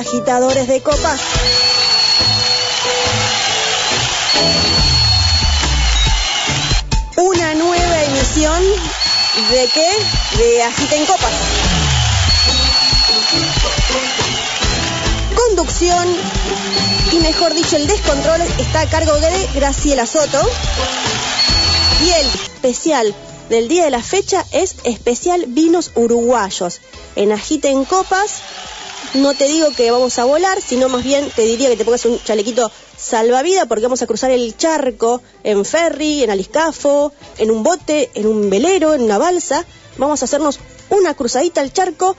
Agitadores de copas. Una nueva emisión de qué? De Agiten Copas. Conducción y mejor dicho el descontrol está a cargo de Graciela Soto. Y el especial del día de la fecha es especial vinos uruguayos. En Agiten Copas no te digo que vamos a volar, sino más bien te diría que te pongas un chalequito salvavidas porque vamos a cruzar el charco en ferry, en aliscafo, en un bote, en un velero, en una balsa. Vamos a hacernos una cruzadita al charco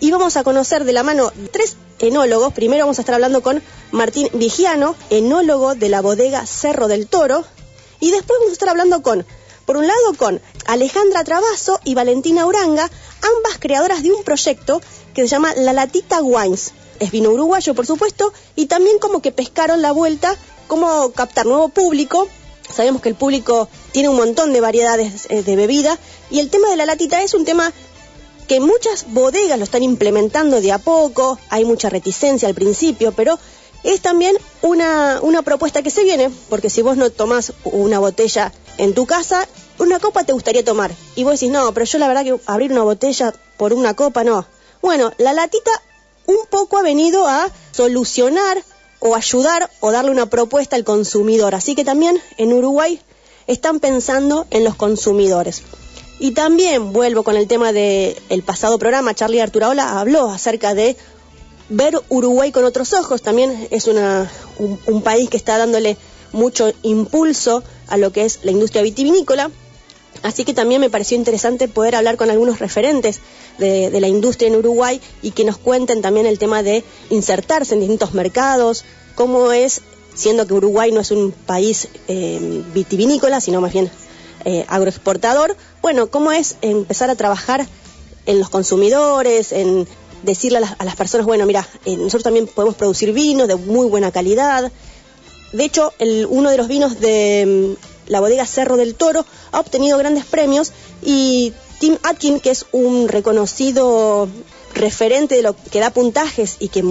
y vamos a conocer de la mano tres enólogos. Primero vamos a estar hablando con Martín Vigiano, enólogo de la bodega Cerro del Toro. Y después vamos a estar hablando con, por un lado, con Alejandra Trabazo y Valentina Uranga, ambas creadoras de un proyecto que se llama La Latita Wines. Es vino uruguayo, por supuesto, y también como que pescaron la vuelta, cómo captar nuevo público. Sabemos que el público tiene un montón de variedades eh, de bebida y el tema de la latita es un tema que muchas bodegas lo están implementando de a poco, hay mucha reticencia al principio, pero es también una, una propuesta que se viene, porque si vos no tomás una botella en tu casa, una copa te gustaría tomar. Y vos decís, no, pero yo la verdad que abrir una botella por una copa, no. Bueno, la latita un poco ha venido a solucionar o ayudar o darle una propuesta al consumidor. Así que también en Uruguay están pensando en los consumidores. Y también vuelvo con el tema del el pasado programa, Charlie Arturaola habló acerca de ver Uruguay con otros ojos. También es una, un, un país que está dándole mucho impulso a lo que es la industria vitivinícola. Así que también me pareció interesante poder hablar con algunos referentes de, de, la industria en Uruguay y que nos cuenten también el tema de insertarse en distintos mercados, cómo es, siendo que Uruguay no es un país eh, vitivinícola, sino más bien eh, agroexportador, bueno, cómo es empezar a trabajar en los consumidores, en decirle a las, a las personas, bueno, mira, eh, nosotros también podemos producir vinos de muy buena calidad. De hecho, el, uno de los vinos de la bodega Cerro del Toro ha obtenido grandes premios y Tim Atkin, que es un reconocido referente de lo que da puntajes y que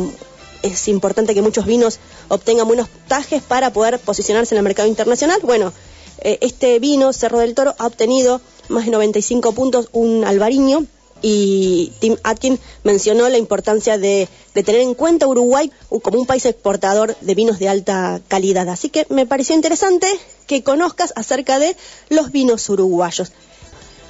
es importante que muchos vinos obtengan buenos puntajes para poder posicionarse en el mercado internacional. Bueno, eh, este vino, Cerro del Toro, ha obtenido más de 95 puntos, un albariño, y Tim Atkin mencionó la importancia de, de, tener en cuenta Uruguay como un país exportador de vinos de alta calidad. Así que me pareció interesante que conozcas acerca de los vinos uruguayos.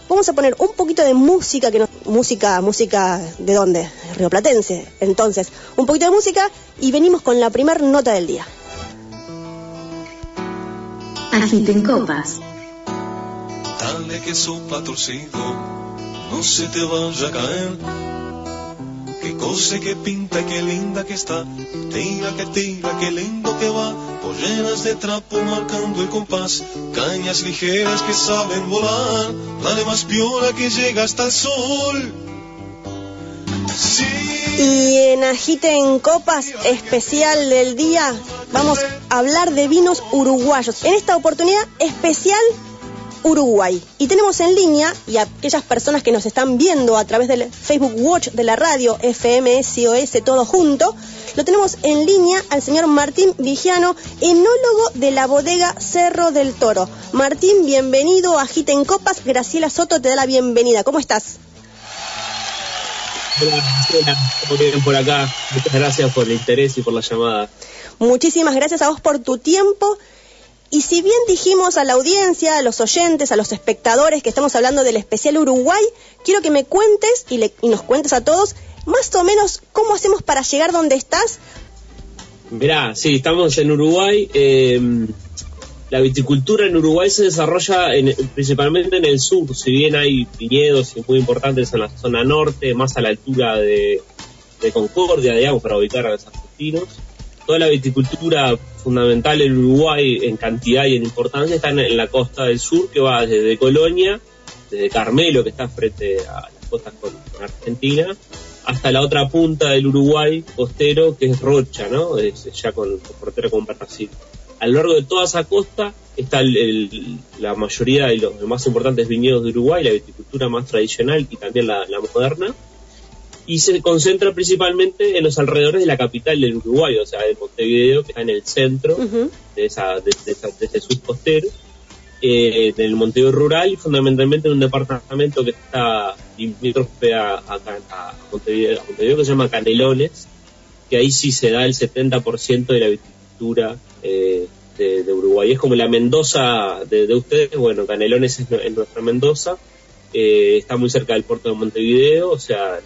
Vamos a poner un poquito de música, que no, música, música de dónde, rioplatense. Entonces, un poquito de música y venimos con la primer nota del día. Agiten copas. Dale que sopa torcido no se te vaya a caer. Qué cosa, qué pinta, qué linda que está. Tira que tira, qué lindo que va. Polleras de trapo marcando el compás. Cañas ligeras que saben volar. Dale más piola que llega hasta el sol. Sí. Y en Agite en Copas especial del día vamos a hablar de vinos uruguayos. En esta oportunidad especial Uruguay. Y tenemos en línea, y a aquellas personas que nos están viendo a través del Facebook Watch de la radio FMSOS todo junto, lo tenemos en línea al señor Martín Vigiano, enólogo de la bodega Cerro del Toro. Martín, bienvenido a Agita en Copas. Graciela Soto te da la bienvenida. ¿Cómo estás? Hola, Graciela. ¿Cómo bien por acá? Muchas gracias por el interés y por la llamada. Muchísimas gracias a vos por tu tiempo. Y si bien dijimos a la audiencia, a los oyentes, a los espectadores que estamos hablando del especial Uruguay, quiero que me cuentes y, le, y, nos cuentes a todos más o menos cómo hacemos para llegar donde estás. Mirá, sí, estamos en Uruguay. Eh, la viticultura en Uruguay se desarrolla en, principalmente en el sur, si bien hay viñedos muy importantes en la zona norte, más a la altura de, de Concordia, digamos, para ubicar a los argentinos toda la viticultura fundamental en Uruguay en cantidad y en importancia está en, la costa del sur, que va desde Colonia, desde Carmelo, que está frente a las costas con, Argentina, hasta la otra punta del Uruguay costero, que es Rocha, ¿no? ya con, frontera con Brasil. A lo largo de toda esa costa está la mayoría y los, más importantes viñedos de Uruguay, la viticultura más tradicional y también la moderna y se concentra principalmente en los alrededores de la capital del Uruguay, o sea, de Montevideo, que está en el centro de, esa, de, ese subcostero, eh, del Montevideo rural y fundamentalmente en un departamento que está limítrofe a, a, Montevideo, que se llama Canelones, que ahí sí se da el 70% de la viticultura eh, de, Uruguay. Es como la Mendoza de, ustedes, bueno, Canelones es, nuestra Mendoza, eh, está muy cerca del puerto de Montevideo, o sea,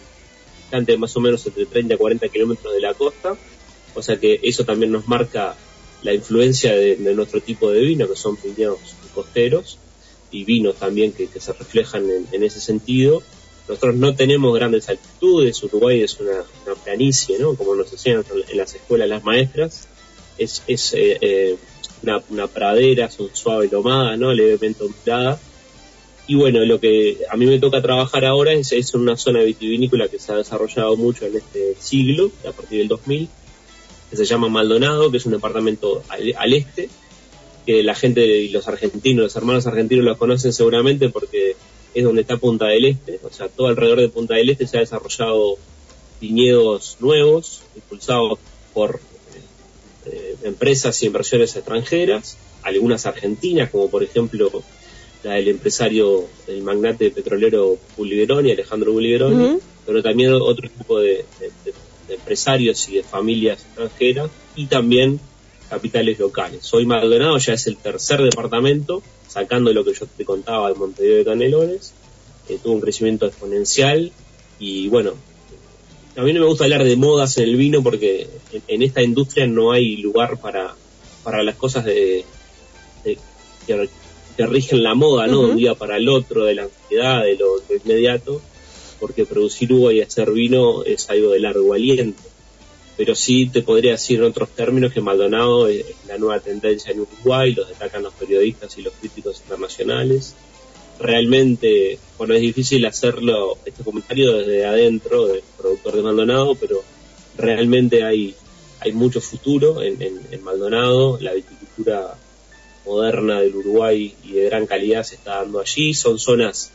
más o menos entre 30 y 40 kilómetros de la costa, o sea que eso también nos marca la influencia de, nuestro tipo de vino, que son viñedos costeros, y vinos también que, se reflejan en, ese sentido. Nosotros no tenemos grandes altitudes, Uruguay es una, planicie, ¿no? Como nos decían en las escuelas las maestras, es, es eh, eh, una, una, pradera, son suave lomada, ¿no? Levemente ondulada, y bueno, lo que a mí me toca trabajar ahora es, es una zona vitivinícola que se ha desarrollado mucho en este siglo, a partir del 2000, que se llama Maldonado, que es un departamento al, este, que la gente y los argentinos, los hermanos argentinos los conocen seguramente porque es donde está Punta del Este, o sea, todo alrededor de Punta del Este se ha desarrollado viñedos nuevos, impulsados por eh, empresas y inversiones extranjeras, algunas argentinas, como por ejemplo la del empresario, el magnate petrolero Puligroni, Alejandro Puligroni, pero también otro tipo de, empresarios y de familias extranjeras y también capitales locales. Hoy Maldonado ya es el tercer departamento, sacando lo que yo te contaba de Montevideo de Canelones, eh, tuvo un crecimiento exponencial y bueno, a mí no me gusta hablar de modas en el vino porque en, esta industria no hay lugar para, para las cosas de, de, que rigen la moda, ¿no? De un día para el otro, de la ansiedad, de lo, inmediato, porque producir uva y hacer vino es algo de largo aliento. Pero sí te podría decir en otros términos que Maldonado es la nueva tendencia en Uruguay, lo destacan los periodistas y los críticos internacionales. Realmente, bueno, es difícil hacerlo, este comentario desde adentro del productor de Maldonado, pero realmente hay, hay mucho futuro en, en, en Maldonado, la viticultura moderna del Uruguay y de gran calidad se está dando allí. Son zonas,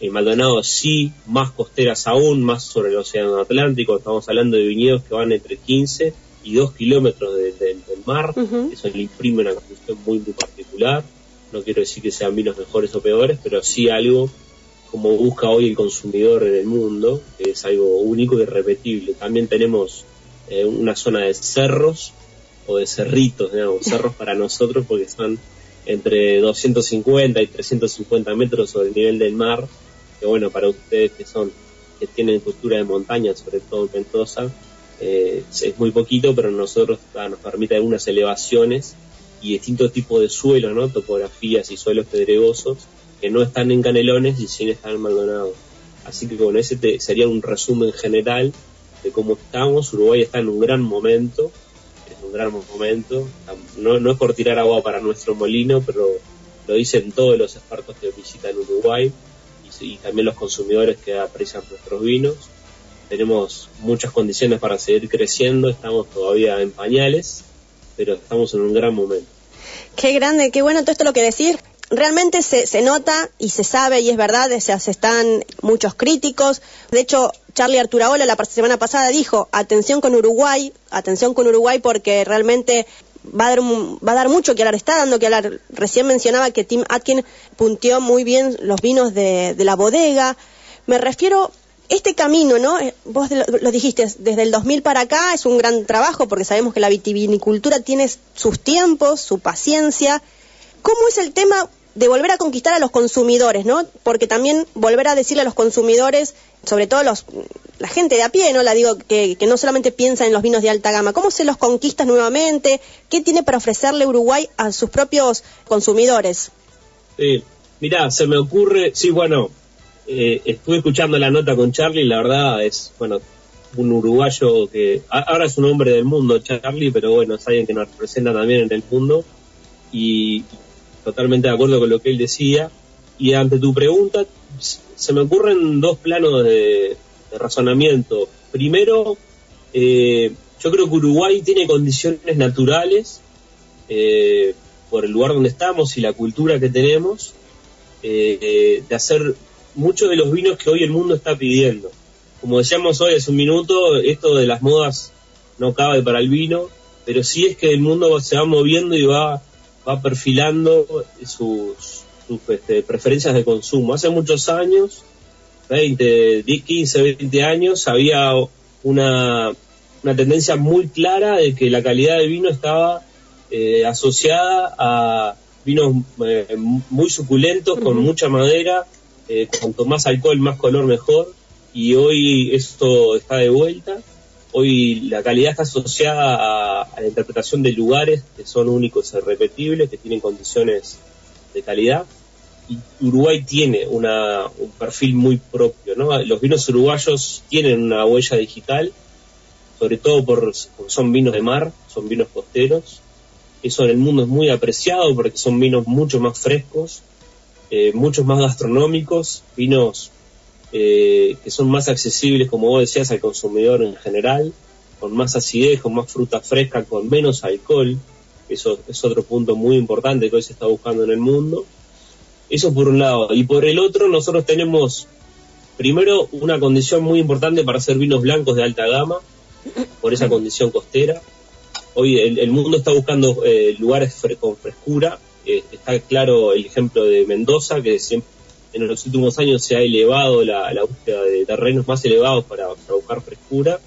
en eh, Maldonado sí, más costeras aún, más sobre el Océano Atlántico. Estamos hablando de viñedos que van entre 15 y 2 kilómetros del mar. Eso le imprime una construcción muy, muy particular. No quiero decir que sean vinos mejores o peores, pero sí algo como busca hoy el consumidor en el mundo, que es algo único y irrepetible. También tenemos eh, una zona de cerros o de cerritos, digamos, cerros para nosotros porque son entre 250 y 350 metros sobre el nivel del mar, que bueno, para ustedes que son, que tienen cultura de montaña, sobre todo en Mendoza, eh, es muy poquito, pero nosotros ah, nos permite algunas elevaciones y distintos tipos de suelos, ¿no? Topografías y suelos pedregosos que no están en Canelones y sí están en Maldonado. Así que bueno, ese sería un resumen general de cómo estamos. Uruguay está en un gran momento un gran momento. No, no es por tirar agua para nuestro molino, pero lo dicen todos los expertos que visitan Uruguay y, también los consumidores que aprecian nuestros vinos. Tenemos muchas condiciones para seguir creciendo, estamos todavía en pañales, pero estamos en un gran momento. Qué grande, qué bueno todo esto lo que decir realmente se, se, nota y se sabe y es verdad, o sea, se están muchos críticos. De hecho, Charlie Arturaola la semana pasada dijo, atención con Uruguay, atención con Uruguay porque realmente va a dar, va a dar mucho que hablar, está dando que hablar. Recién mencionaba que Tim Atkin punteó muy bien los vinos de, de la bodega. Me refiero este camino, ¿no? Eh, vos lo, dijiste, desde el 2000 para acá es un gran trabajo porque sabemos que la vitivinicultura tiene sus tiempos, su paciencia. ¿Cómo es el tema de volver a conquistar a los consumidores, ¿no? Porque también volver a decirle a los consumidores, sobre todo los, la gente de a pie, ¿no? La digo, que, no solamente piensa en los vinos de alta gama, ¿cómo se los conquistas nuevamente? ¿Qué tiene para ofrecerle Uruguay a sus propios consumidores? Sí, mirá, se me ocurre, sí, bueno, eh, estuve escuchando la nota con Charlie, la verdad es, bueno, un uruguayo que ahora es un hombre del mundo, Charlie, pero bueno, es alguien que nos representa también en el mundo y totalmente de acuerdo con lo que él decía. Y ante tu pregunta, se me ocurren dos planos de, razonamiento. Primero, eh, yo creo que Uruguay tiene condiciones naturales eh, por el lugar donde estamos y la cultura que tenemos eh, de hacer muchos de los vinos que hoy el mundo está pidiendo. Como decíamos hoy hace un minuto, esto de las modas no cabe para el vino, pero sí es que el mundo se va moviendo y va, va perfilando sus, este, preferencias de consumo. Hace muchos años, 20, 15, 20 años, había una, una tendencia muy clara de que la calidad del vino estaba eh, asociada a vinos eh, muy suculentos, con mucha madera, eh, cuanto más alcohol, más color, mejor. Y hoy esto está de vuelta. Hoy la calidad está asociada a, la interpretación de lugares que son únicos e irrepetibles, que tienen condiciones de calidad. Y Uruguay tiene una, un perfil muy propio. ¿no? Los vinos uruguayos tienen una huella digital, sobre todo por, porque son vinos de mar, son vinos costeros, eso en el mundo es muy apreciado porque son vinos mucho más frescos, eh, muchos más gastronómicos, vinos eh, que son más accesibles, como vos decías, al consumidor en general, con más acidez, con más fruta fresca, con menos alcohol. Eso es otro punto muy importante que hoy se está buscando en el mundo. Eso por un lado. Y por el otro, nosotros tenemos, primero, una condición muy importante para hacer vinos blancos de alta gama, por esa condición costera. Hoy el, mundo está buscando eh, lugares con frescura. Eh, está claro el ejemplo de Mendoza, que siempre, en los últimos años se ha elevado la, búsqueda de terrenos más elevados para, buscar frescura.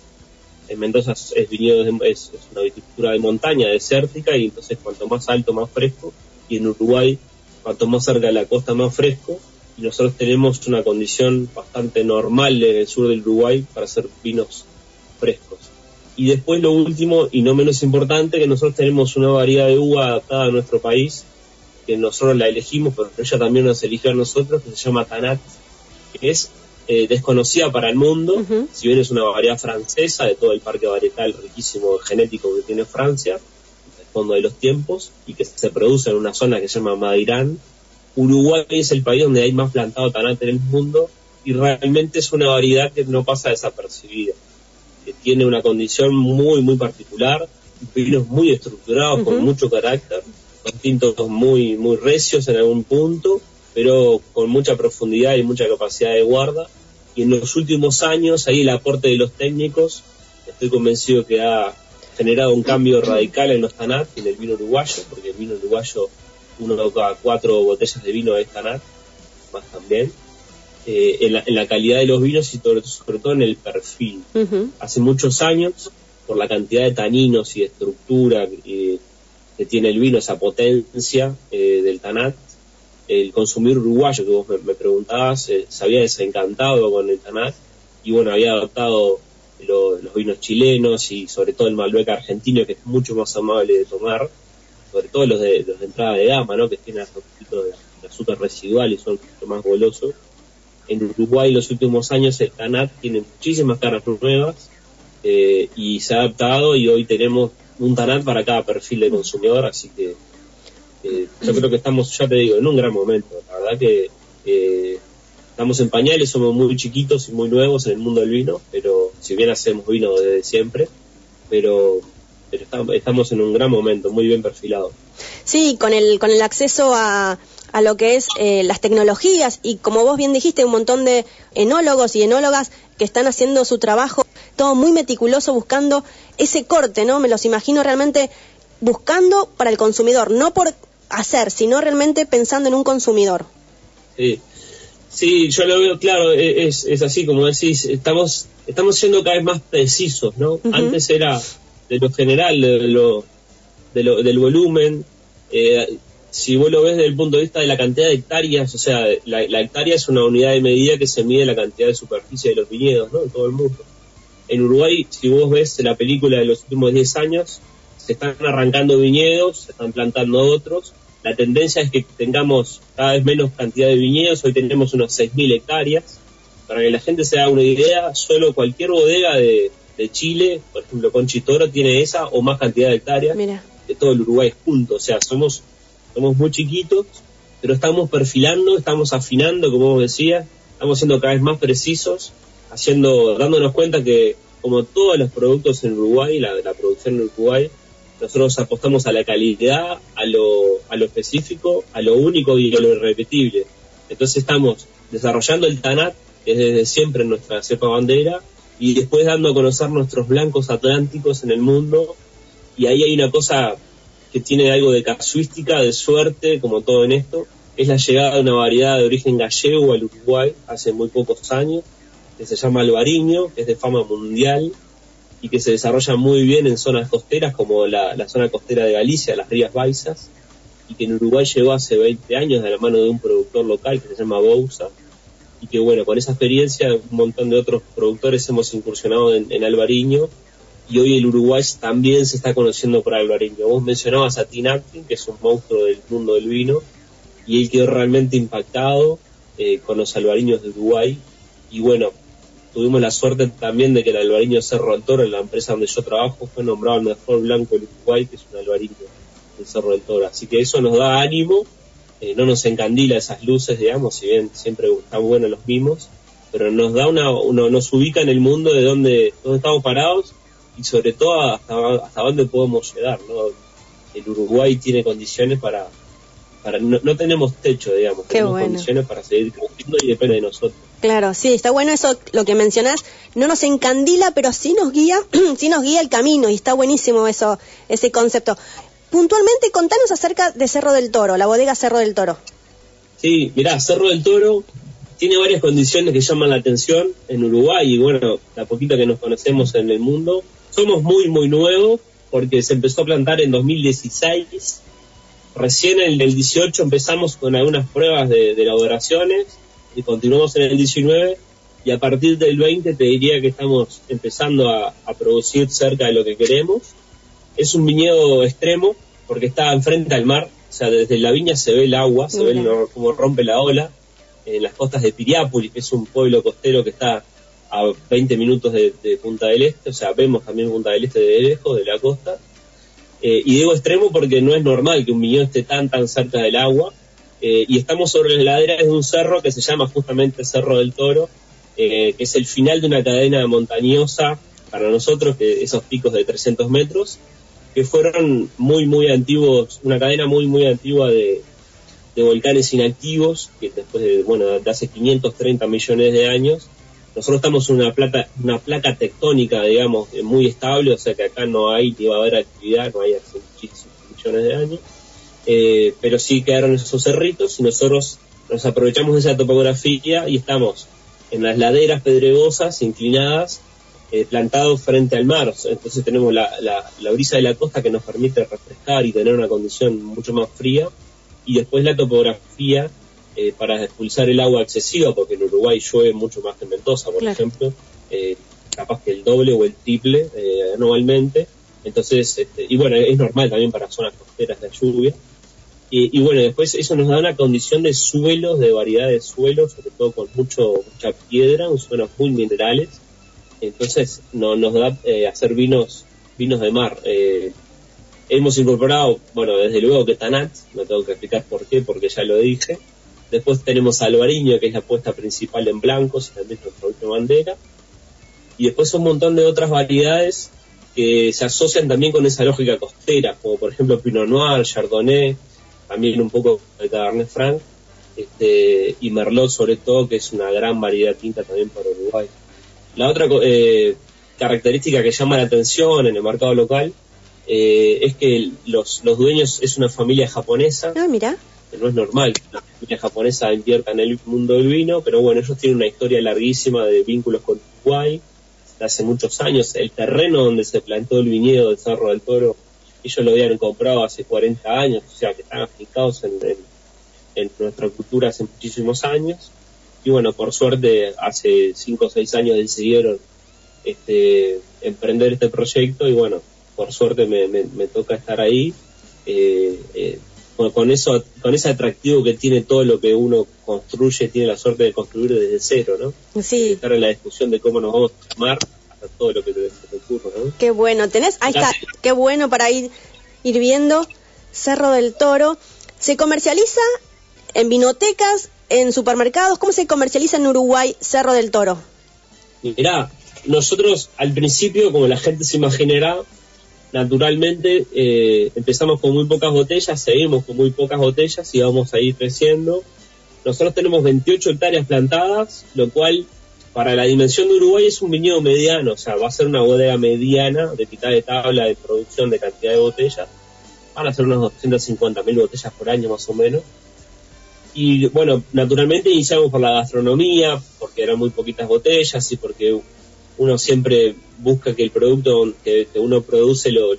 En Mendoza es, una viticultura de montaña, desértica, y entonces cuanto más alto, más fresco. Y en Uruguay, cuanto más cerca de la costa, más fresco. Y nosotros tenemos una condición bastante normal en el sur del Uruguay para hacer vinos frescos. Y después lo último, y no menos importante, que nosotros tenemos una variedad de uva adaptada a nuestro país, que nosotros la elegimos, pero ella también nos eligió a nosotros, que se llama Tanat, que es eh, desconocida para el mundo, si bien es una variedad francesa de todo el parque varietal riquísimo genético que tiene Francia, el fondo de los tiempos, y que se produce en una zona que se llama Madirán. Uruguay es el país donde hay más plantado Tanat en el mundo, y realmente es una variedad que no pasa desapercibida que tiene una condición muy, muy particular, vinos muy estructurados, con mucho carácter, tintos muy, muy recios en algún punto, pero con mucha profundidad y mucha capacidad de guarda. Y en los últimos años, ahí el aporte de los técnicos, estoy convencido que ha generado un cambio radical en los TANAT y en el vino uruguayo, porque el vino uruguayo, uno de cada cuatro botellas de vino es TANAT, más también. Eh, en, la, calidad de los vinos y sobre, todo en el perfil. Hace muchos años, por la cantidad de taninos y estructura que tiene el vino, esa potencia eh, del tanat, el consumir uruguayo que vos me, preguntabas eh, se había desencantado con el tanat y bueno, había adoptado los vinos chilenos y sobre todo el Malbec argentino que es mucho más amable de tomar, sobre todo los de, los de entrada de gama, ¿no? que tienen poquito de, de azúcar residual y son un poquito más golosos en Uruguay en los últimos años el Tanat tiene muchísimas caras nuevas eh, y se ha adaptado y hoy tenemos un Tanat para cada perfil de consumidor, así que eh, yo creo que estamos, ya te digo, en un gran momento. La verdad que eh, estamos en pañales, somos muy chiquitos y muy nuevos en el mundo del vino, pero si bien hacemos vino desde siempre, pero pero estamos en un gran momento, muy bien perfilado. Sí, con el, con el acceso a, a lo que es eh, las tecnologías y como vos bien dijiste, un montón de enólogos y enólogas que están haciendo su trabajo, todo muy meticuloso buscando ese corte, ¿no? Me los imagino realmente buscando para el consumidor, no por hacer, sino realmente pensando en un consumidor. Sí, sí yo lo veo claro, e, es, es así como decís, estamos, estamos siendo cada vez más precisos, ¿no? Antes era de lo general, de lo, de lo, del volumen, eh, si vos lo ves desde el punto de vista de la cantidad de hectáreas, o sea, la, hectárea es una unidad de medida que se mide la cantidad de superficie de los viñedos, ¿no? En todo el mundo. En Uruguay, si vos ves la película de los últimos 10 años, se están arrancando viñedos, se están plantando otros. La tendencia es que tengamos cada vez menos cantidad de viñedos, hoy tenemos unos 6.000 hectáreas, para que la gente se haga una idea, solo cualquier bodega de, de Chile, por ejemplo, Conchitoro, tiene esa o más cantidad de hectáreas Mira. de todo el Uruguay junto. O sea, somos, somos muy chiquitos, pero estamos perfilando, estamos afinando, como vos decías, estamos siendo cada vez más precisos, haciendo, dándonos cuenta que, como todos los productos en Uruguay, la, la producción en Uruguay, nosotros apostamos a la calidad, a lo, a lo específico, a lo único y a lo irrepetible. Entonces estamos desarrollando el TANAT, que es desde siempre nuestra cepa bandera, y después dando a conocer nuestros blancos atlánticos en el mundo. Y ahí hay una cosa que tiene algo de casuística, de suerte, como todo en esto, es la llegada de una variedad de origen gallego al Uruguay hace muy pocos años, que se llama albariño, que es de fama mundial y que se desarrolla muy bien en zonas costeras como la, la zona costera de Galicia, las Rías Baixas, y que en Uruguay llegó hace 20 años de la mano de un productor local que se llama Bousa, y que bueno, con esa experiencia un montón de otros productores hemos incursionado en, en albariño, y hoy el Uruguay también se está conociendo por albariño. Vos mencionabas a Atkin, que es un monstruo del mundo del vino, y él quedó realmente impactado eh, con los albariños de Uruguay, y bueno, tuvimos la suerte también de que el albariño Cerro del Toro, en la empresa donde yo trabajo, fue nombrado el mejor blanco del Uruguay, que es un albariño del Cerro del Toro. Así que eso nos da ánimo, eh, no nos encandila esas luces, digamos, si bien siempre están buenos los mismos, pero nos da una, uno, nos ubica en el mundo de donde, donde estamos parados y sobre todo hasta, hasta dónde podemos llegar, ¿no? El Uruguay tiene condiciones para, para no, no tenemos techo, digamos, Qué tenemos bueno. condiciones para seguir creciendo y depende de nosotros. Claro, sí, está bueno eso, lo que mencionás, no nos encandila, pero sí nos guía, sí nos guía el camino y está buenísimo eso, ese concepto. Puntualmente, contanos acerca de Cerro del Toro, la bodega Cerro del Toro. Sí, mirá, Cerro del Toro tiene varias condiciones que llaman la atención en Uruguay y bueno, la poquita que nos conocemos en el mundo. Somos muy, muy nuevos porque se empezó a plantar en 2016. Recién en el 18 empezamos con algunas pruebas de, de elaboraciones y continuamos en el 19 y a partir del 20 te diría que estamos empezando a, a producir cerca de lo que queremos. Es un viñedo extremo porque está enfrente al mar, o sea, desde la viña se ve el agua, se ve Mira. cómo rompe la ola en las costas de Piriápolis, que es un pueblo costero que está a 20 minutos de, de Punta del Este, o sea, vemos también Punta del Este de lejos, de la costa. Eh, y digo extremo porque no es normal que un viñedo esté tan, tan cerca del agua. Eh, y estamos sobre las laderas de un cerro que se llama justamente Cerro del Toro, eh, que es el final de una cadena montañosa para nosotros, que esos picos de 300 metros, que fueron muy, muy antiguos, una cadena muy, muy antigua de, de volcanes inactivos, que después de, bueno, de hace 530 millones de años, nosotros estamos en una placa, tectónica, digamos, eh, muy estable, o sea que acá no hay ni va a haber actividad, no hay hace muchísimos millones de años, eh, pero sí quedaron esos cerritos y nosotros nos aprovechamos de esa topografía y estamos en las laderas pedregosas, inclinadas, eh, plantados frente al mar. Entonces tenemos la, la, la brisa de la costa que nos permite refrescar y tener una condición mucho más fría. Y después la topografía eh, para expulsar el agua excesiva, porque en Uruguay llueve mucho más que en Mendoza, por Claro. ejemplo, eh, capaz que el doble o el triple eh, anualmente. Entonces, este, y bueno, es normal también para zonas costeras la lluvia. Y, y bueno, después eso nos da una condición de suelos, de variedad de suelos, sobre todo con mucho, mucha piedra, un suelos muy minerales. Entonces no, nos da eh, hacer vinos vinos de mar. Eh, hemos incorporado, bueno, desde luego que Tanat, no tengo que explicar por qué, porque ya lo dije. Después tenemos Albariño, que es la apuesta principal en blancos, y también es nuestra última bandera. Y después un montón de otras variedades que se asocian también con esa lógica costera, como por ejemplo Pinot Noir, Chardonnay, también un poco de Cabernet Franc, este, y Merlot sobre todo, que es una gran variedad tinta también para Uruguay. La otra eh, característica que llama la atención en el mercado local eh, es que los, los dueños es una familia japonesa, Ah, mira. No es normal que una familia japonesa invierta en el mundo del vino, pero bueno, ellos tienen una historia larguísima de vínculos con Uruguay, hace muchos años. El terreno donde se plantó el viñedo del Cerro del Toro, ellos lo habían comprado hace 40 años, o sea que están afincados en, nuestra cultura hace muchísimos años. Y bueno, por suerte, hace 5 o 6 años decidieron este, emprender este proyecto y bueno, por suerte me, me, me toca estar ahí. Eh, eh, con, eso, con ese atractivo que tiene todo lo que uno construye, tiene la suerte de construir desde cero, ¿no? Sí. Estar en la discusión de cómo nos vamos a tomar hasta todo lo que te, ocurra, ¿no? Qué bueno, tenés, ahí está, qué bueno para ir, ir viendo Cerro del Toro. ¿Se comercializa en vinotecas, en supermercados? ¿Cómo se comercializa en Uruguay Cerro del Toro? Mirá, nosotros al principio, como la gente se imaginará, naturalmente eh, empezamos con muy pocas botellas, seguimos con muy pocas botellas y vamos a ir creciendo. Nosotros tenemos 28 hectáreas plantadas, lo cual para la dimensión de Uruguay es un viñedo mediano, o sea, va a ser una bodega mediana de mitad de tabla de producción de cantidad de botellas. Van a ser unas 250 mil botellas por año más o menos. Y bueno, naturalmente iniciamos por la gastronomía, porque eran muy poquitas botellas y porque uno siempre busca que el producto que, uno produce, lo,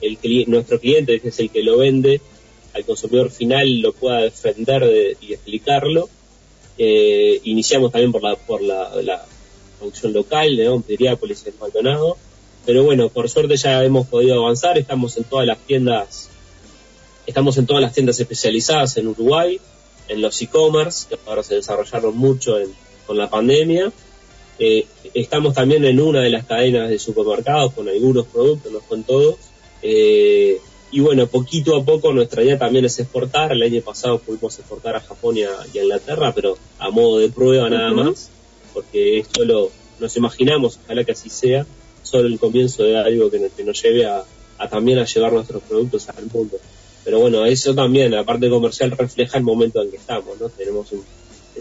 el, nuestro cliente, es el que lo vende, al consumidor final lo pueda defender y explicarlo. Eh, iniciamos también por la, por la, producción local, de Piriápolis, en Maldonado. Pero bueno, por suerte ya hemos podido avanzar, estamos en todas las tiendas, estamos en todas las tiendas especializadas en Uruguay, en los e-commerce, que ahora se desarrollaron mucho con la pandemia eh, estamos también en una de las cadenas de supermercados con algunos productos, no con todos. Eh, y bueno, poquito a poco nuestra idea también es exportar. El año pasado pudimos exportar a Japón y a, Inglaterra, pero a modo de prueba nada más, porque esto lo nos imaginamos, ojalá que así sea, solo el comienzo de algo que, nos lleve a, también a llevar nuestros productos al mundo. Pero bueno, eso también, la parte comercial refleja el momento en que estamos, ¿no? Tenemos un,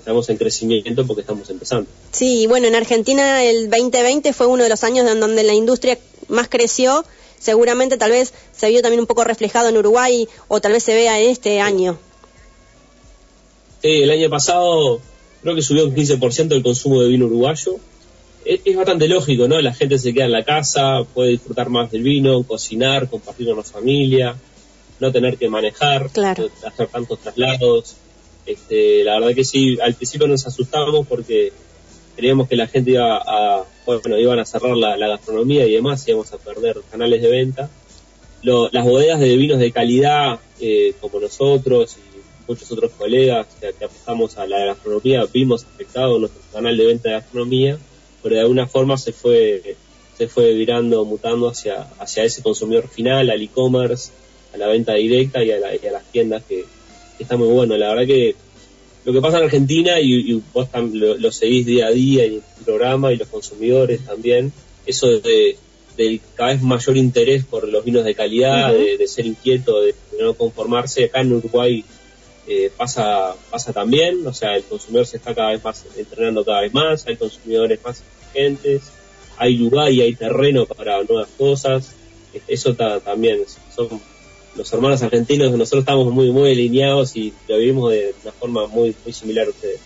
estamos en crecimiento porque estamos empezando. Sí, bueno, en Argentina el 2020 fue uno de los años en donde la industria más creció. Seguramente tal vez se vio también un poco reflejado en Uruguay o tal vez se vea en este año. Sí, el año pasado creo que subió un 15% el consumo de vino uruguayo. Es, bastante lógico, ¿no? La gente se queda en la casa, puede disfrutar más del vino, cocinar, compartir con la familia, no tener que manejar, hacer tantos traslados. Este, la verdad que sí, al principio nos asustábamos porque creíamos que la gente iba a, bueno, iban a cerrar la, gastronomía y demás, íbamos a perder canales de venta. las bodegas de vinos de calidad, eh, como nosotros y muchos otros colegas que, apostamos a la gastronomía, vimos afectado nuestro canal de venta de gastronomía, pero de alguna forma se fue se fue virando, mutando hacia, hacia ese consumidor final, al e-commerce, a la venta directa y a, y a las tiendas que, está muy bueno. La verdad que lo que pasa en Argentina, y, vos lo, seguís día a día en el programa y los consumidores también, eso de, del cada vez mayor interés por los vinos de calidad, de, ser inquieto, de, no conformarse, acá en Uruguay eh, pasa, pasa también, o sea, el consumidor se está cada vez más entrenando cada vez más, hay consumidores más exigentes, hay lugar y hay terreno para nuevas cosas, eso también son los hermanos argentinos, nosotros estamos muy, muy alineados y lo vivimos de una forma muy, muy similar a ustedes.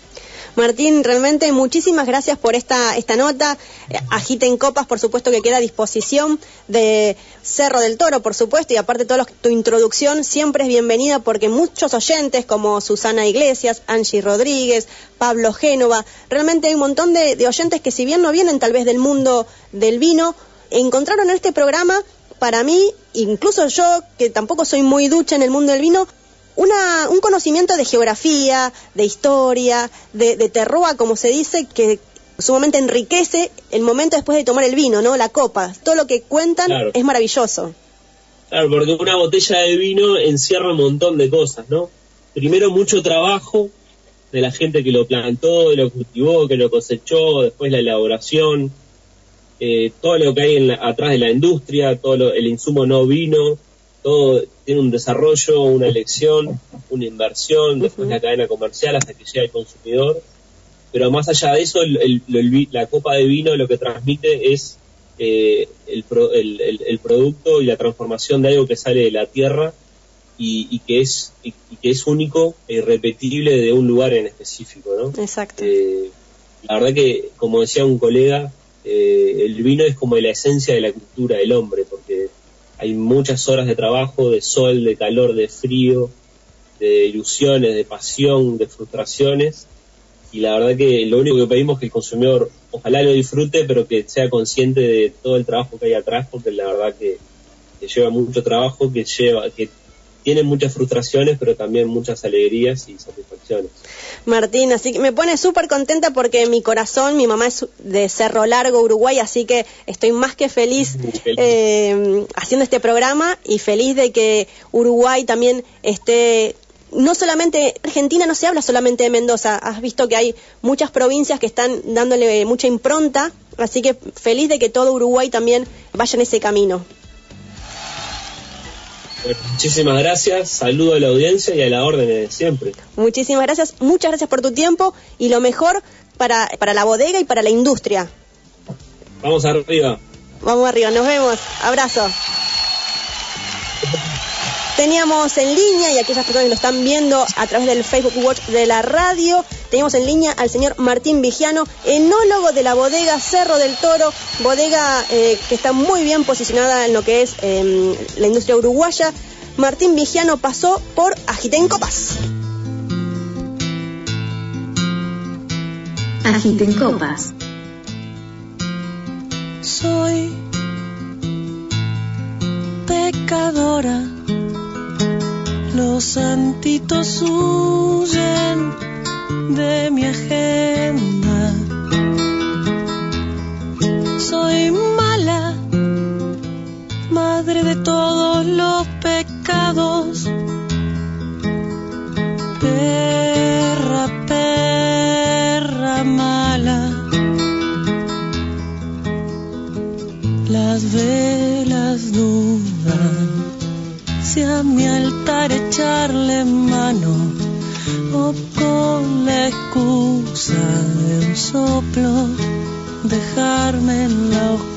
Martín, realmente muchísimas gracias por esta, esta nota. Eh, agiten copas, por supuesto, que queda a disposición de Cerro del Toro, por supuesto, y aparte de tu introducción siempre es bienvenida porque muchos oyentes como Susana Iglesias, Angie Rodríguez, Pablo Génova, realmente hay un montón de, de oyentes que si bien no vienen tal vez del mundo del vino, encontraron en este programa para mí, incluso yo, que tampoco soy muy ducha en el mundo del vino, una, un conocimiento de geografía, de historia, de, de terroa, como se dice, que sumamente enriquece el momento después de tomar el vino, ¿no? La copa. Todo lo que cuentan es maravilloso. Claro, porque una botella de vino encierra un montón de cosas, ¿no? Primero mucho trabajo de la gente que lo plantó, que lo cultivó, que lo cosechó, después la elaboración, eh, todo lo que hay en atrás de la industria, todo el insumo no vino, todo tiene un desarrollo, una elección, una inversión, después la cadena comercial hasta que llega el consumidor. Pero más allá de eso, la copa de vino lo que transmite es eh, el, el, producto y la transformación de algo que sale de la tierra y, que es y, que es único e irrepetible de un lugar en específico, ¿no? Exacto. Eh, la verdad que, como decía un colega, eh, el vino es como la esencia de la cultura del hombre, porque hay muchas horas de trabajo, de sol, de calor, de frío, de ilusiones, de pasión, de frustraciones. Y la verdad que lo único que pedimos es que el consumidor ojalá lo disfrute, pero que sea consciente de todo el trabajo que hay atrás, porque la verdad que, lleva mucho trabajo, que lleva, que tiene muchas frustraciones, pero también muchas alegrías y satisfacciones. Martín, así que me pone súper contenta porque mi corazón, mi mamá es de Cerro Largo, Uruguay, así que estoy más que feliz, eh, haciendo este programa y feliz de que Uruguay también esté no solamente Argentina no se habla solamente de Mendoza, has visto que hay muchas provincias que están dándole mucha impronta, así que feliz de que todo Uruguay también vaya en ese camino muchísimas gracias, saludo a la audiencia y a la orden de siempre. Muchísimas gracias, muchas gracias por tu tiempo y lo mejor para, para la bodega y para la industria. Vamos arriba. Vamos arriba, nos vemos. Abrazo. Teníamos en línea, y aquellas personas que lo están viendo a través del Facebook Watch de la radio, teníamos en línea al señor Martín Vigiano, enólogo de la bodega Cerro del Toro, bodega eh, que está muy bien posicionada en lo que es em, la industria uruguaya. Martín Vigiano pasó por Agiten Copas. Agiten Copas. Soy pecadora los santitos huyen de mi agenda. Soy mala, madre de todos los pecados. Perra, perra mala. Las velas dudan si a mi altar echarle soplo dejarme en la oscuridad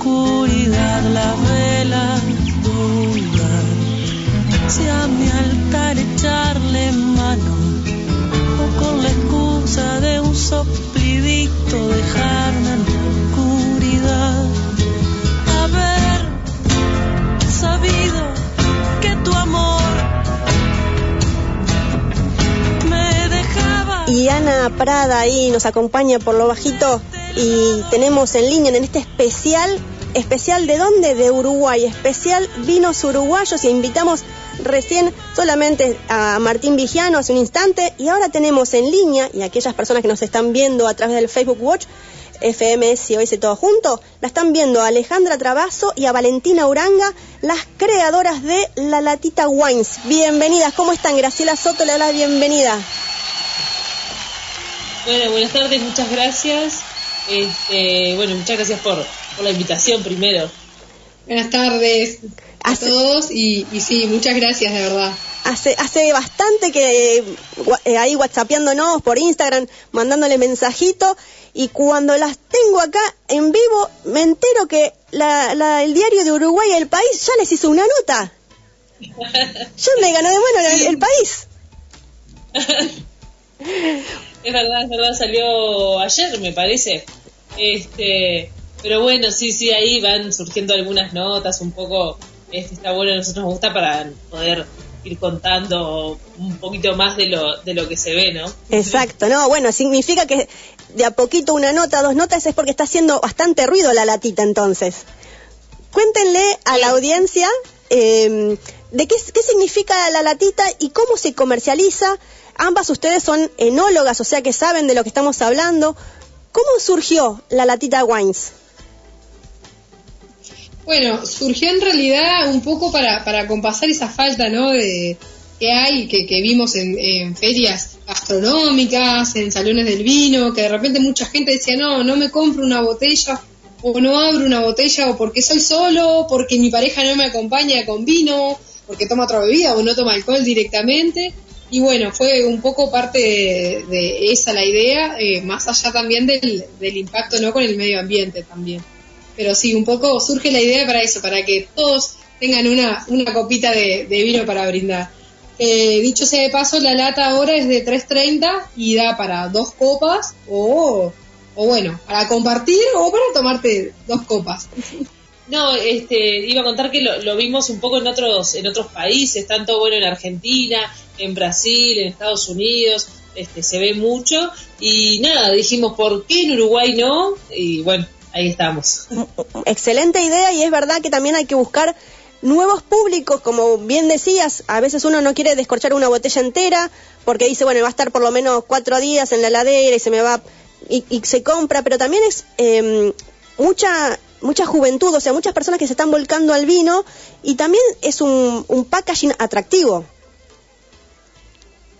Prada ahí nos acompaña por lo bajito y tenemos en línea en este especial, especial de dónde? De Uruguay, especial vinos uruguayos y invitamos recién solamente a Martín Vigiano hace un instante y ahora tenemos en línea y aquellas personas que nos están viendo a través del Facebook Watch FMS y OS todo junto, la están viendo a Alejandra Trabazo y a Valentina Uranga, las creadoras de La Latita Wines. Bienvenidas, ¿cómo están? Graciela Soto le da la bienvenida. Bueno, buenas tardes, muchas gracias. Este, bueno, muchas gracias por, la invitación primero. Buenas tardes a todos y, y sí, muchas gracias de verdad hace, hace bastante que eh, ahí whatsappeándonos por Instagram, mandándole mensajito, y cuando las tengo acá en vivo, me entero que la, el diario de Uruguay, el país, ya les hizo una nota. Ya me ganó de mano el, el país. es verdad, es verdad, salió ayer, me parece. Este, pero bueno, sí, sí, ahí van surgiendo algunas notas, un poco, este, está bueno, a nosotros nos gusta para poder ir contando un poquito más de lo, de lo que se ve, ¿no? Exacto, no, bueno, significa que de a poquito una nota, dos notas es porque está haciendo bastante ruido la latita entonces. Cuéntenle a la audiencia em, de qué, qué significa la latita y cómo se comercializa. Ambas ustedes son enólogas, o sea que saben de lo que estamos hablando. ¿Cómo surgió la latita Wines? Bueno, surgió en realidad un poco para, para compasar esa falta, ¿no? De, que hay, que, que vimos en, ferias gastronómicas, en salones del vino, que de repente mucha gente decía, no, no me compro una botella o no abro una botella o porque soy solo, porque mi pareja no me acompaña con vino, porque toma otra bebida o no toma alcohol directamente. Y bueno, fue un poco parte de, esa la idea, eh, más allá también del, del impacto no con el medio ambiente también. Pero sí, un poco surge la idea para eso, para que todos tengan una, una copita de, vino para brindar. Eh, dicho sea de paso, la lata ahora es de 3.30 y da para dos copas o, o bueno, para compartir o para tomarte dos copas. No, este, iba a contar que lo, lo, vimos un poco en otros, en otros países, tanto bueno en Argentina, en Brasil, en Estados Unidos, este, se ve mucho y nada, dijimos, ¿por qué en Uruguay no? Y bueno, ahí estamos. Excelente idea y es verdad que también hay que buscar nuevos públicos, como bien decías, a veces uno no quiere descorchar una botella entera porque dice, bueno, va a estar por lo menos cuatro días en la heladera y se me va y, y se compra, pero también es eh, mucha mucha juventud, o sea, muchas personas que se están volcando al vino y también es un, un packaging atractivo.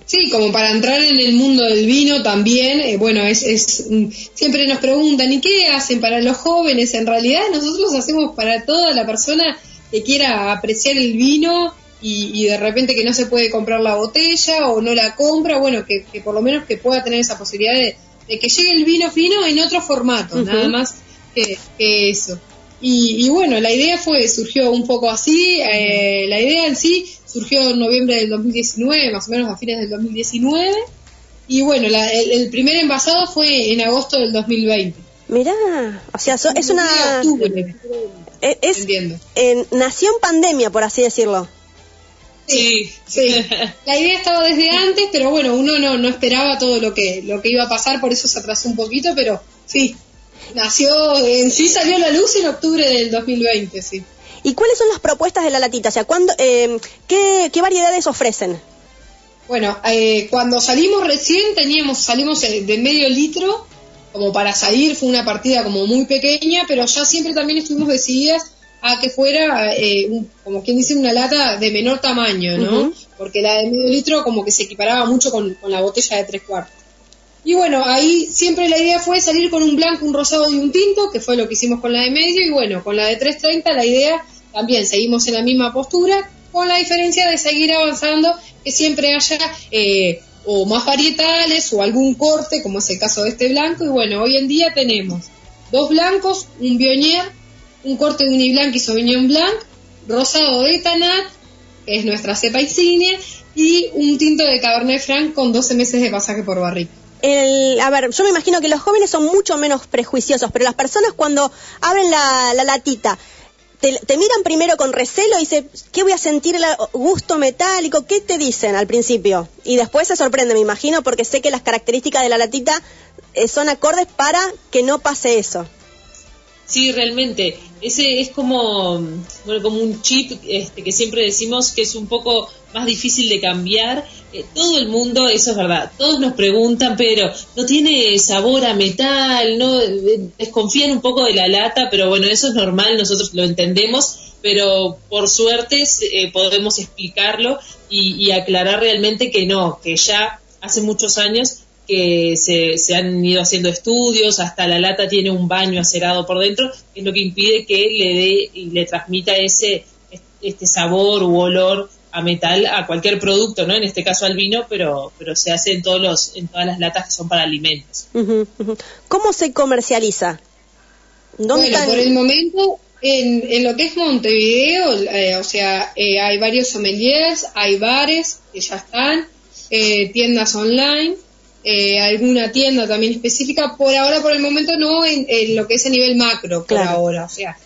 Sí, como para entrar en el mundo del vino también, eh, bueno, es, es mm, siempre nos preguntan, ¿y qué hacen para los jóvenes? En realidad nosotros hacemos para toda la persona que quiera apreciar el vino y, y de repente que no se puede comprar la botella o no la compra, bueno, que, que por lo menos que pueda tener esa posibilidad de, de que llegue el vino fino en otro formato, nada más que, que eso. Y, y bueno, la idea fue, surgió un poco así, eh, la idea en sí surgió en noviembre del 2019, más o menos a fines del 2019, y bueno, la- el, el primer envasado fue en agosto del 2020. Mirá, o sea, so- es una... Octubre, eh, Es, entiendo. eh, nació en pandemia, por así decirlo. Sí, Sí, la idea estaba desde antes, pero bueno, uno no, no esperaba todo lo que, lo que iba a pasar, por eso se atrasó un poquito, pero sí, nació, en sí salió a la luz en octubre del 2020, sí. ¿Y cuáles son las propuestas de la latita? O sea, ¿cuándo, eh, ¿qué, qué variedades ofrecen? Bueno, eh, cuando salimos recién teníamos, salimos eh, de medio litro, como para salir, fue una partida como muy pequeña, pero ya siempre también estuvimos decididas a que fuera, eh, un- como quien dice, una lata de menor tamaño, ¿no? Porque la de medio litro como que se equiparaba mucho con, con la botella de tres cuartos. Y bueno, ahí siempre la idea fue salir con un blanco, un rosado y un tinto, que fue lo que hicimos con la de medio, y bueno, con la de 330 la idea también seguimos en la misma postura, con la diferencia de seguir avanzando, que siempre haya eh, o más varietales o algún corte, como es el caso de este blanco, y bueno, hoy en día tenemos dos blancos, un Bionier, un corte de Uniblanc y Sauvignon Blanc, rosado de Tanat, que es nuestra cepa insignia, y un tinto de Cabernet Franc con 12 meses de pasaje por barrica. El, a ver, yo me imagino que los jóvenes son mucho menos prejuiciosos, pero las personas cuando abren la, la latita, te, miran primero con recelo y dicen, ¿qué voy a sentir el gusto metálico? ¿Qué te dicen al principio? Y después se sorprende, me imagino, porque sé que las características de la latita eh, son acordes para que no pase eso. Sí, realmente. Ese es como, bueno, como un chip este, que siempre decimos que es un poco más difícil de cambiar. Eh, todo el mundo, eso es verdad, todos nos preguntan, pero no tiene sabor a metal, no desconfían un poco de la lata, pero bueno, eso es normal, nosotros lo entendemos, pero por suerte eh, podemos explicarlo y, y aclarar realmente que no, que ya hace muchos años que se, se han ido haciendo estudios, hasta la lata tiene un baño acerado por dentro, que es lo que impide que le dé y le transmita ese este sabor u olor a metal a cualquier producto, ¿no? En este caso al vino, pero pero se hace en todos los en todas las latas que son para alimentos. ¿Cómo se comercializa? ¿Dónde Bueno, están? por el momento, en, en lo que es Montevideo, eh, o sea, eh, hay varios sommeliers, hay bares que ya están, eh, tiendas online, eh, alguna tienda también específica. Por ahora, por el momento, no en, en lo que es a nivel macro, por Claro. ahora. O sea,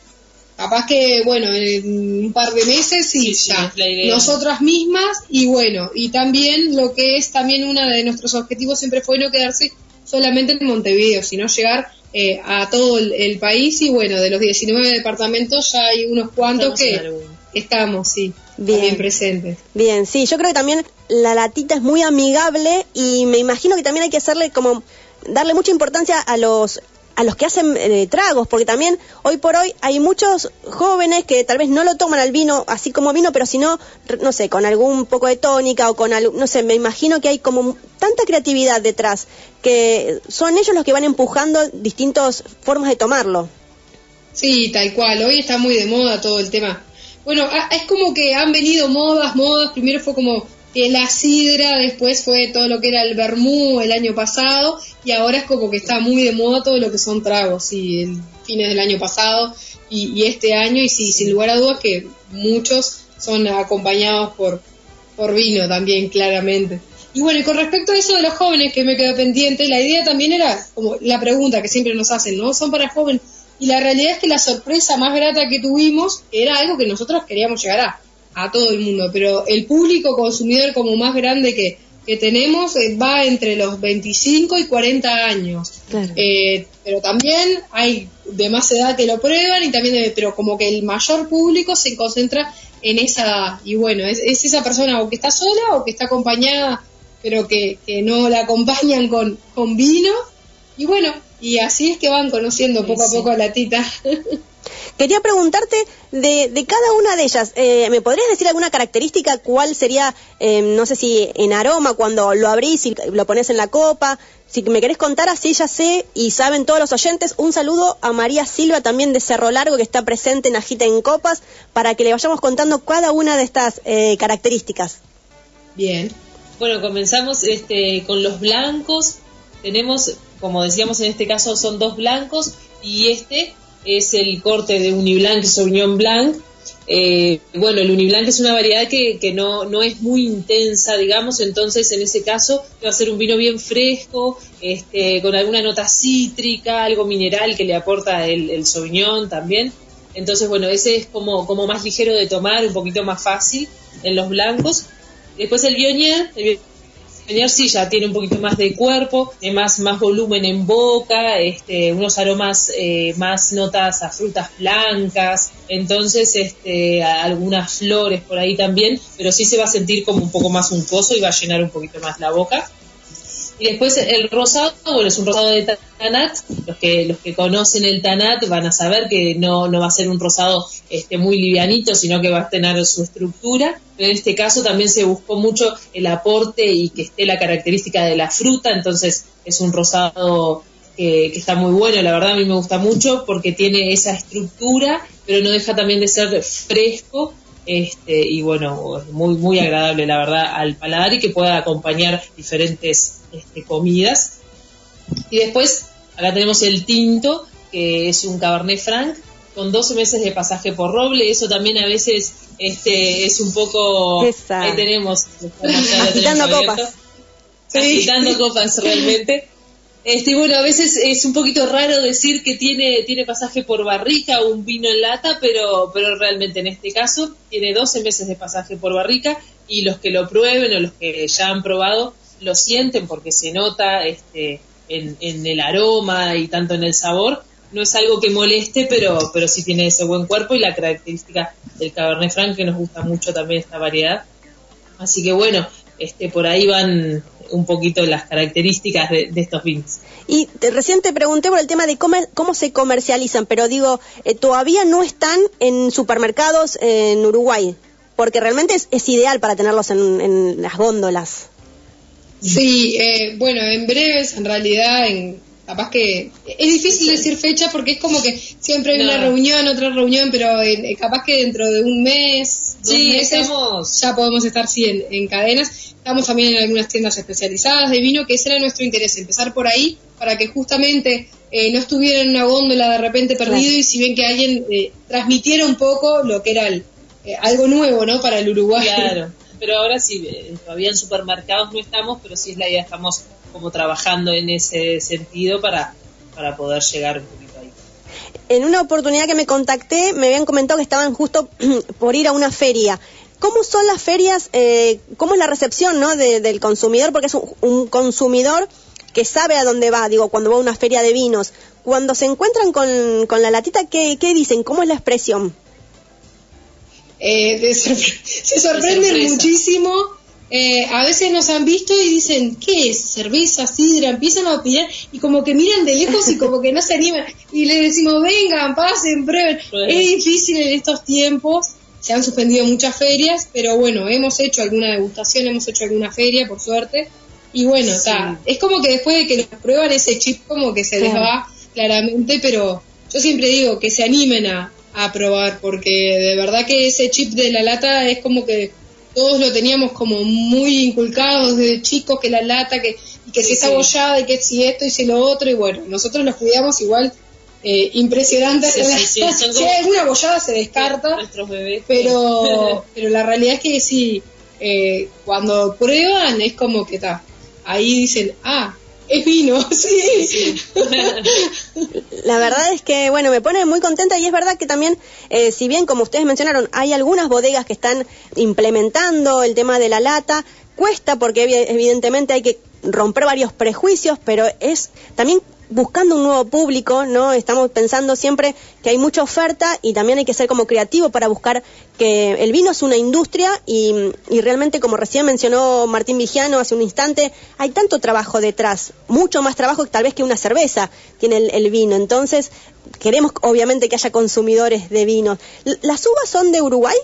capaz que, bueno, en un par de meses sí, Sí, ya. Nosotras mismas y bueno, y también lo que es también uno de nuestros objetivos siempre fue no quedarse solamente en Montevideo, sino llegar eh, a todo el, el país y bueno, de los 19 departamentos ya hay unos cuantos Estamos que estamos, sí, Bien. también presentes. Bien, sí, yo creo que también la latita es muy amigable y me imagino que también hay que hacerle como darle mucha importancia a los a los que hacen eh, tragos, porque también hoy por hoy hay muchos jóvenes que tal vez no lo toman al vino así como vino, pero sino, no sé, con algún poco de tónica o con algo, no sé, me imagino que hay como tanta creatividad detrás, que son ellos los que van empujando distintas formas de tomarlo. Sí, tal cual. Hoy está muy de moda todo el tema. Bueno, es como que han venido modas, modas. Primero fue como la sidra, después fue todo lo que era el vermú el año pasado y ahora es como que está muy de moda todo lo que son tragos. Sí, el fines del año pasado y, y este año y sí, sin lugar a dudas que muchos son acompañados por por vino también, claramente. Y bueno, y con respecto a eso de los jóvenes que me quedó pendiente, la idea también era como la pregunta que siempre nos hacen, ¿no? Son para jóvenes. Y la realidad es que la sorpresa más grata que tuvimos era algo que nosotros queríamos llegar a, a todo el mundo, pero el público consumidor como más grande que, que tenemos eh, va entre los 25 y 40 años. Claro. Eh, pero también hay de más edad que lo prueban y también de- pero como que el mayor público se concentra en esa edad y bueno es, es esa persona o que está sola o que está acompañada pero que, que no la acompañan con, con vino y bueno y así es que van conociendo Sí, poco a poco a la tita Quería preguntarte de, de cada una de ellas, eh, ¿me podrías decir alguna característica? ¿Cuál sería, eh, no sé si en aroma, cuando lo abrís y lo pones en la copa? Si me querés contar, así ya sé y saben todos los oyentes. Un saludo a María Silva, también de Cerro Largo, que está presente en Agita en Copas, para que le vayamos contando cada una de estas eh, características. bien Bueno, comenzamos este, con los blancos. Tenemos, como decíamos en este caso, son dos blancos y este es el corte de Uniblanc Sauvignon Blanc. Eh, bueno, el Uniblanc es una variedad que, que no, no es muy intensa, digamos, entonces en ese caso va a ser un vino bien fresco, este, con alguna nota cítrica, algo mineral que le aporta el, el Sauvignon también. Entonces, bueno, ese es como, como más ligero de tomar, un poquito más fácil en los blancos. Después el Viognier, el Viognier sí ya tiene un poquito más de cuerpo, más, más volumen en boca, este, unos aromas eh, más notas a frutas blancas, entonces este, algunas flores por ahí también, pero sí se va a sentir como un poco más uncoso y va a llenar un poquito más la boca. Y después el rosado, bueno, es un rosado de Tanat. Los que, los que conocen el Tanat van a saber que no, no va a ser un rosado este, muy livianito, sino que va a tener su estructura. Pero en este caso también se buscó mucho el aporte y que esté la característica de la fruta, entonces es un rosado que, que está muy bueno, la verdad a mí me gusta mucho porque tiene esa estructura, pero no deja también de ser fresco este, y bueno, muy, muy agradable la verdad al paladar y que pueda acompañar diferentes este, comidas. Y después, acá tenemos el tinto, que es un Cabernet Franc, con 12 meses de pasaje por roble, eso también a veces este, es un poco... Esa. Ahí tenemos... Agitando copas. Agitando copas realmente. Este, bueno, a veces es un poquito raro decir que tiene, tiene pasaje por barrica o un vino en lata, pero, pero realmente en este caso tiene 12 meses de pasaje por barrica y los que lo prueben o los que ya han probado lo sienten porque se nota este, en, en el aroma y tanto en el sabor. No es algo que moleste, pero, pero sí tiene ese buen cuerpo y la característica del Cabernet Franc que nos gusta mucho también esta variedad. Así que bueno, este, por ahí van un poquito las características de, de estos vinos. Y te- recién te pregunté por el tema de cómo, cómo se comercializan, pero digo, eh, todavía no están en supermercados en Uruguay, porque realmente es, es ideal para tenerlos en, en las góndolas. Sí, eh, bueno, en breves, en realidad, en, capaz que es difícil decir fecha porque es como que siempre hay una reunión, otra reunión, pero eh, capaz que dentro de un mes, dos Sí, meses, estamos- ya podemos estar sí en, en cadenas. Estamos también en algunas tiendas especializadas de vino, que ese era nuestro interés, empezar por ahí para que justamente eh, no estuviera en una góndola de repente perdido Claro. y si bien que alguien eh, transmitiera un poco lo que era el, eh, algo nuevo, ¿no? Para el Uruguay. Claro, pero ahora sí, eh, todavía en supermercados no estamos, pero sí es la idea, estamos como trabajando en ese sentido para, para poder llegar un poquito ahí. En una oportunidad que me contacté, me habían comentado que estaban justo por ir a una feria. ¿Cómo son las ferias? eh, ¿Cómo es la recepción ¿no? de- del consumidor? Porque es un, un consumidor que sabe a dónde va, digo, cuando va a una feria de vinos. Cuando se encuentran con, con la latita, ¿qué, ¿qué dicen? ¿Cómo es la expresión? Eh, de sorpre- se sorprenden muchísimo. Eh, a veces nos han visto y dicen, ¿qué es? ¿Cerveza, sidra? Empiezan a opinar y como que miran de lejos y como que no se animan. Y les decimos, vengan, pasen, prueben. Es difícil en estos tiempos. Se han suspendido muchas ferias, pero bueno, hemos hecho alguna degustación, hemos hecho alguna feria, por suerte. Y bueno, Sí. Es como que después de que los prueban ese chip, como que se les Claro. va claramente, pero yo siempre digo que se animen a, a probar, porque de verdad que ese chip de la lata es como que todos lo teníamos como muy inculcados desde chicos, que la lata, que, y que si está sí. bollada, y que si esto y si lo otro, y bueno, nosotros los cuidamos igual eh, impresionante. Sí, sí, sí, son si hay alguna bollada se descarta, Nuestros bebés. pero, pero la realidad es que sí, eh, cuando prueban es como que está, ahí dicen, ah, es vino, sí. La verdad es que, bueno, me pone muy contenta y es verdad que también, eh, si bien como ustedes mencionaron, hay algunas bodegas que están implementando el tema de la lata, cuesta porque evi- evidentemente hay que romper varios prejuicios, pero es también buscando un nuevo público, ¿no? Estamos pensando siempre que hay mucha oferta y también hay que ser como creativo para buscar que el vino es una industria y, y realmente, como recién mencionó Martín Vigiano hace un instante, hay tanto trabajo detrás, mucho más trabajo tal vez que una cerveza tiene el, el vino. Entonces, queremos obviamente que haya consumidores de vino. ¿Las uvas son de Uruguay?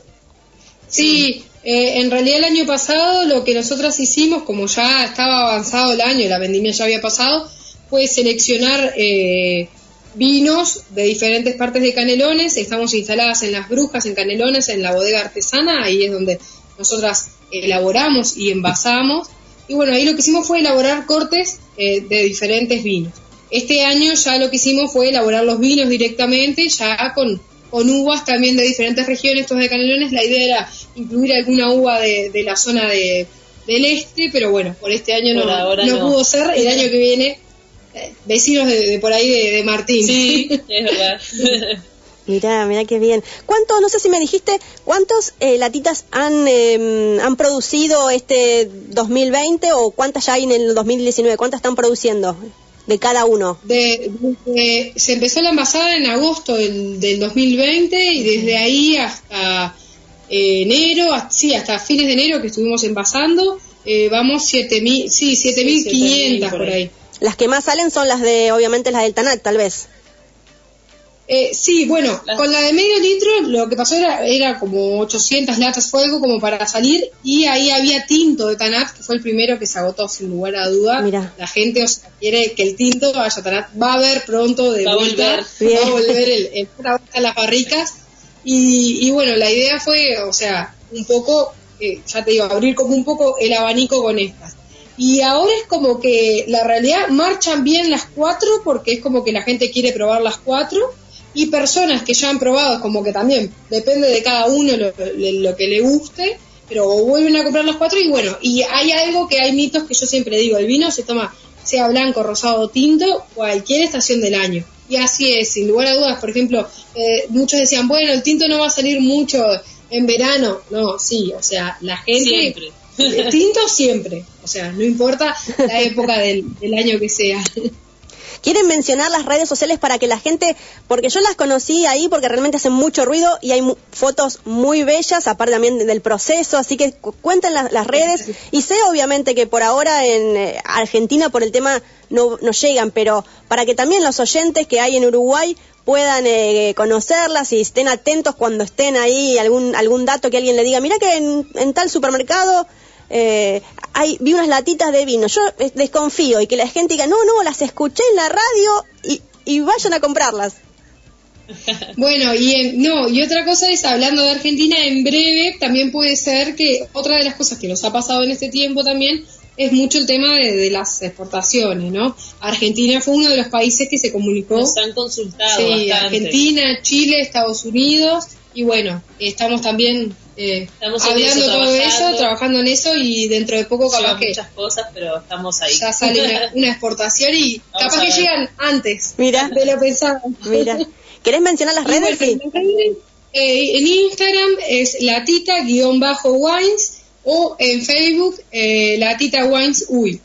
Sí, eh, en realidad el año pasado lo que nosotras hicimos, como ya estaba avanzado el año y la vendimia ya había pasado, fue seleccionar eh, vinos de diferentes partes de Canelones. Estamos instaladas en Las Brujas, en Canelones, en la bodega artesana, ahí es donde nosotras elaboramos y envasamos. Y bueno, ahí lo que hicimos fue elaborar cortes eh, de diferentes vinos. Este año ya lo que hicimos fue elaborar los vinos directamente, ya con, con uvas también de diferentes regiones, estos de Canelones. La idea era incluir alguna uva de, de la zona de, del este, pero bueno, por este año Por no, ahora no no. pudo ser. El año que viene, vecinos de, de por ahí de, de Martín. Sí, es verdad. Mirá, mirá qué bien. ¿Cuántos, no sé si me dijiste, cuántos eh, latitas han, eh, han producido este 2020 o cuántas ya hay en el 2019? ¿Cuántas están produciendo de cada uno? De- de- se empezó la envasada en agosto del, del 2020 y desde ahí hasta eh, enero, hasta, sí, hasta fines de enero que estuvimos envasando, eh, vamos 7.000, sí, 7.500 7.000 por por ahí. Las que más salen son las de, obviamente, las del Tanat, tal vez. Eh, sí, bueno, con la de medio litro lo que pasó era, era como 800 latas fuego como para salir y ahí había tinto de Tanat, que fue el primero que se agotó sin lugar a duda. Mira. La gente, o sea, quiere que el tinto vaya a Tanat, va a haber pronto de Va vuelta, volver. va a volver el, el a las barricas y, y bueno, la idea fue, o sea, un poco, eh, ya te digo, abrir como un poco el abanico con estas. Y ahora es como que la realidad marchan bien las cuatro porque es como que la gente quiere probar las cuatro y personas que ya han probado, como que también depende de cada uno lo, que le guste, pero vuelven a comprar las cuatro y bueno, y hay algo que hay mitos que yo siempre digo, el vino se toma sea blanco, rosado o tinto, cualquier estación del año. Y así es, sin lugar a dudas, por ejemplo, eh, muchos decían, bueno, el tinto no va a salir mucho en verano. No, sí, o sea, la gente... Tinto siempre, o sea, no importa la época del, año que sea. ¿Quieren mencionar las redes sociales para que la gente, porque yo las conocí ahí porque realmente hacen mucho ruido y hay mu- fotos muy bellas, aparte también de- del proceso, así que cu- cuenten las redes y sé obviamente que por ahora en eh, Argentina por el tema no, no llegan, pero para que también los oyentes que hay en Uruguay puedan eh, conocerlas y estén atentos cuando estén ahí, algún, algún dato que alguien le diga, mira que en, en tal supermercado eh, hay, vi unas latitas de vino. Yo eh, desconfío y que la gente diga, no, no, las escuché en la radio y, y vayan a comprarlas. Bueno, y en- no, y otra cosa es, hablando de Argentina, en breve también puede ser que otra de las cosas que nos ha pasado en este tiempo también es mucho el tema de, de las exportaciones, ¿no? Argentina fue uno de los países que se comunicó. Nos han consultado Sí, bastante. Argentina, Chile, Estados Unidos, y bueno, estamos también eh, Estamos en hablando eso, todo eso, trabajando. en eso, y dentro de poco capaz que muchas cosas, pero estamos ahí. ya sale una, una exportación y Vamos capaz que llegan antes Mira. de lo pensado. Mira, ¿querés mencionar las redes? Sí. eh, en Instagram es latita-wines o en Facebook eh, latita wines uy.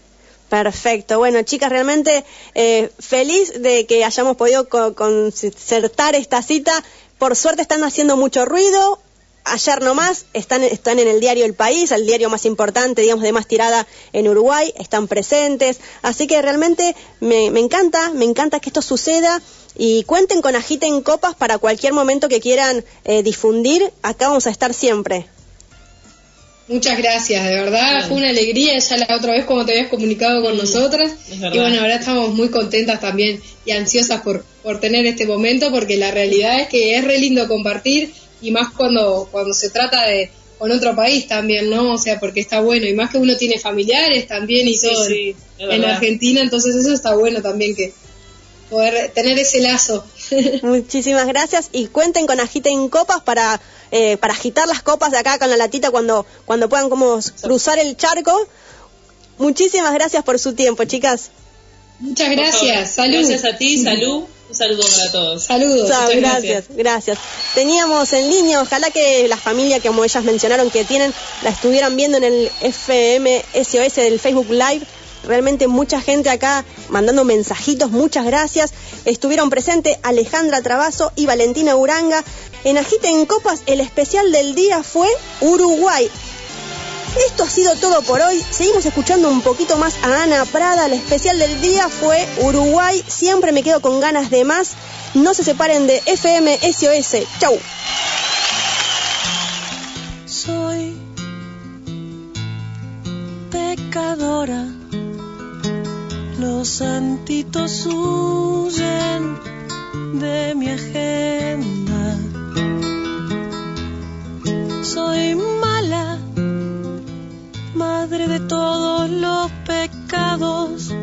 Perfecto. Bueno, chicas, realmente eh, feliz de que hayamos podido co- concertar esta cita. Por suerte están haciendo mucho ruido. Ayer nomás están, están en el diario El País, el diario más importante, digamos, de más tirada en Uruguay, están presentes. Así que realmente me, me encanta, me encanta que esto suceda y cuenten con Agiten Copas para cualquier momento que quieran eh, difundir. Acá vamos a estar siempre. Muchas gracias, de verdad, Bueno. fue una alegría ya la otra vez como te habías comunicado con Mm, nosotras. Y bueno, ahora estamos muy contentas también y ansiosas por, por tener este momento porque la realidad es que es re lindo compartir y más cuando, cuando se trata de con otro país también, ¿no? O sea, porque está bueno y más que uno tiene familiares también y Sí, todo en- sí. Argentina, entonces eso está bueno también que poder tener ese lazo. Muchísimas gracias y cuenten con Agiten Copas para, eh, para agitar las copas de acá con la latita cuando, cuando puedan como cruzar el charco. Muchísimas gracias por su tiempo, chicas. Muchas gracias, salud. Gracias a ti, salud. Un saludo para todos. Saludos. Chao, gracias, gracias. Teníamos en línea, ojalá que la familia, como ellas mencionaron que tienen, la estuvieran viendo en el FM SOS del Facebook Live. realmente mucha gente acá mandando mensajitos, muchas gracias. Estuvieron presentes Alejandra Trabazo y Valentina Uranga. En Agite en Copas, el especial del día fue Uruguay. Esto ha sido todo por hoy. Seguimos escuchando un poquito más a Ana Prada. El especial del día fue Uruguay. Siempre me quedo con ganas de más. No se separen de FM SOS. Chau. Soy pecadora. Los santitos huyen de mi agenda. Soy mala, madre de todos los pecados.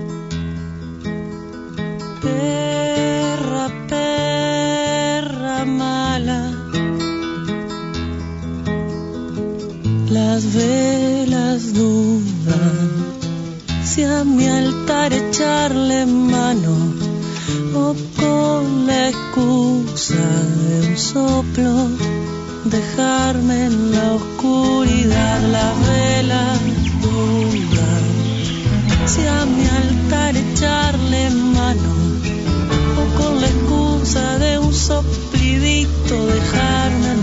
Perra, perra mala. Las velas dudan si a mi altar echarle mano o con la excusa de un soplo dejarme en la oscuridad velas dudan si a mi altar echarle mano o con la excusa de un soplidito dejarme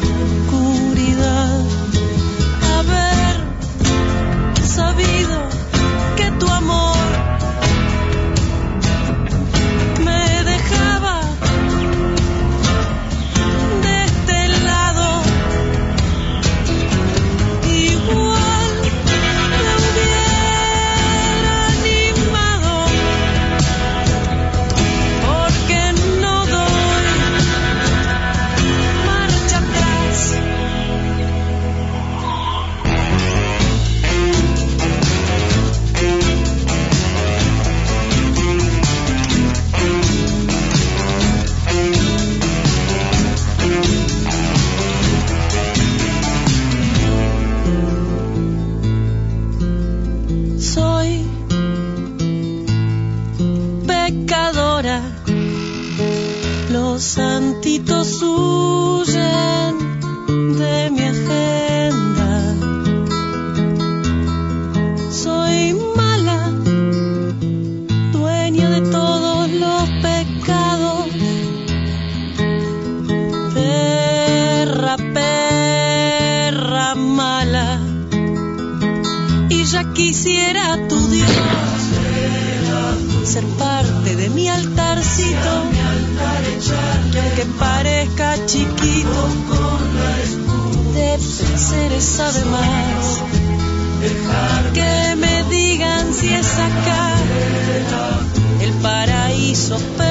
paraíso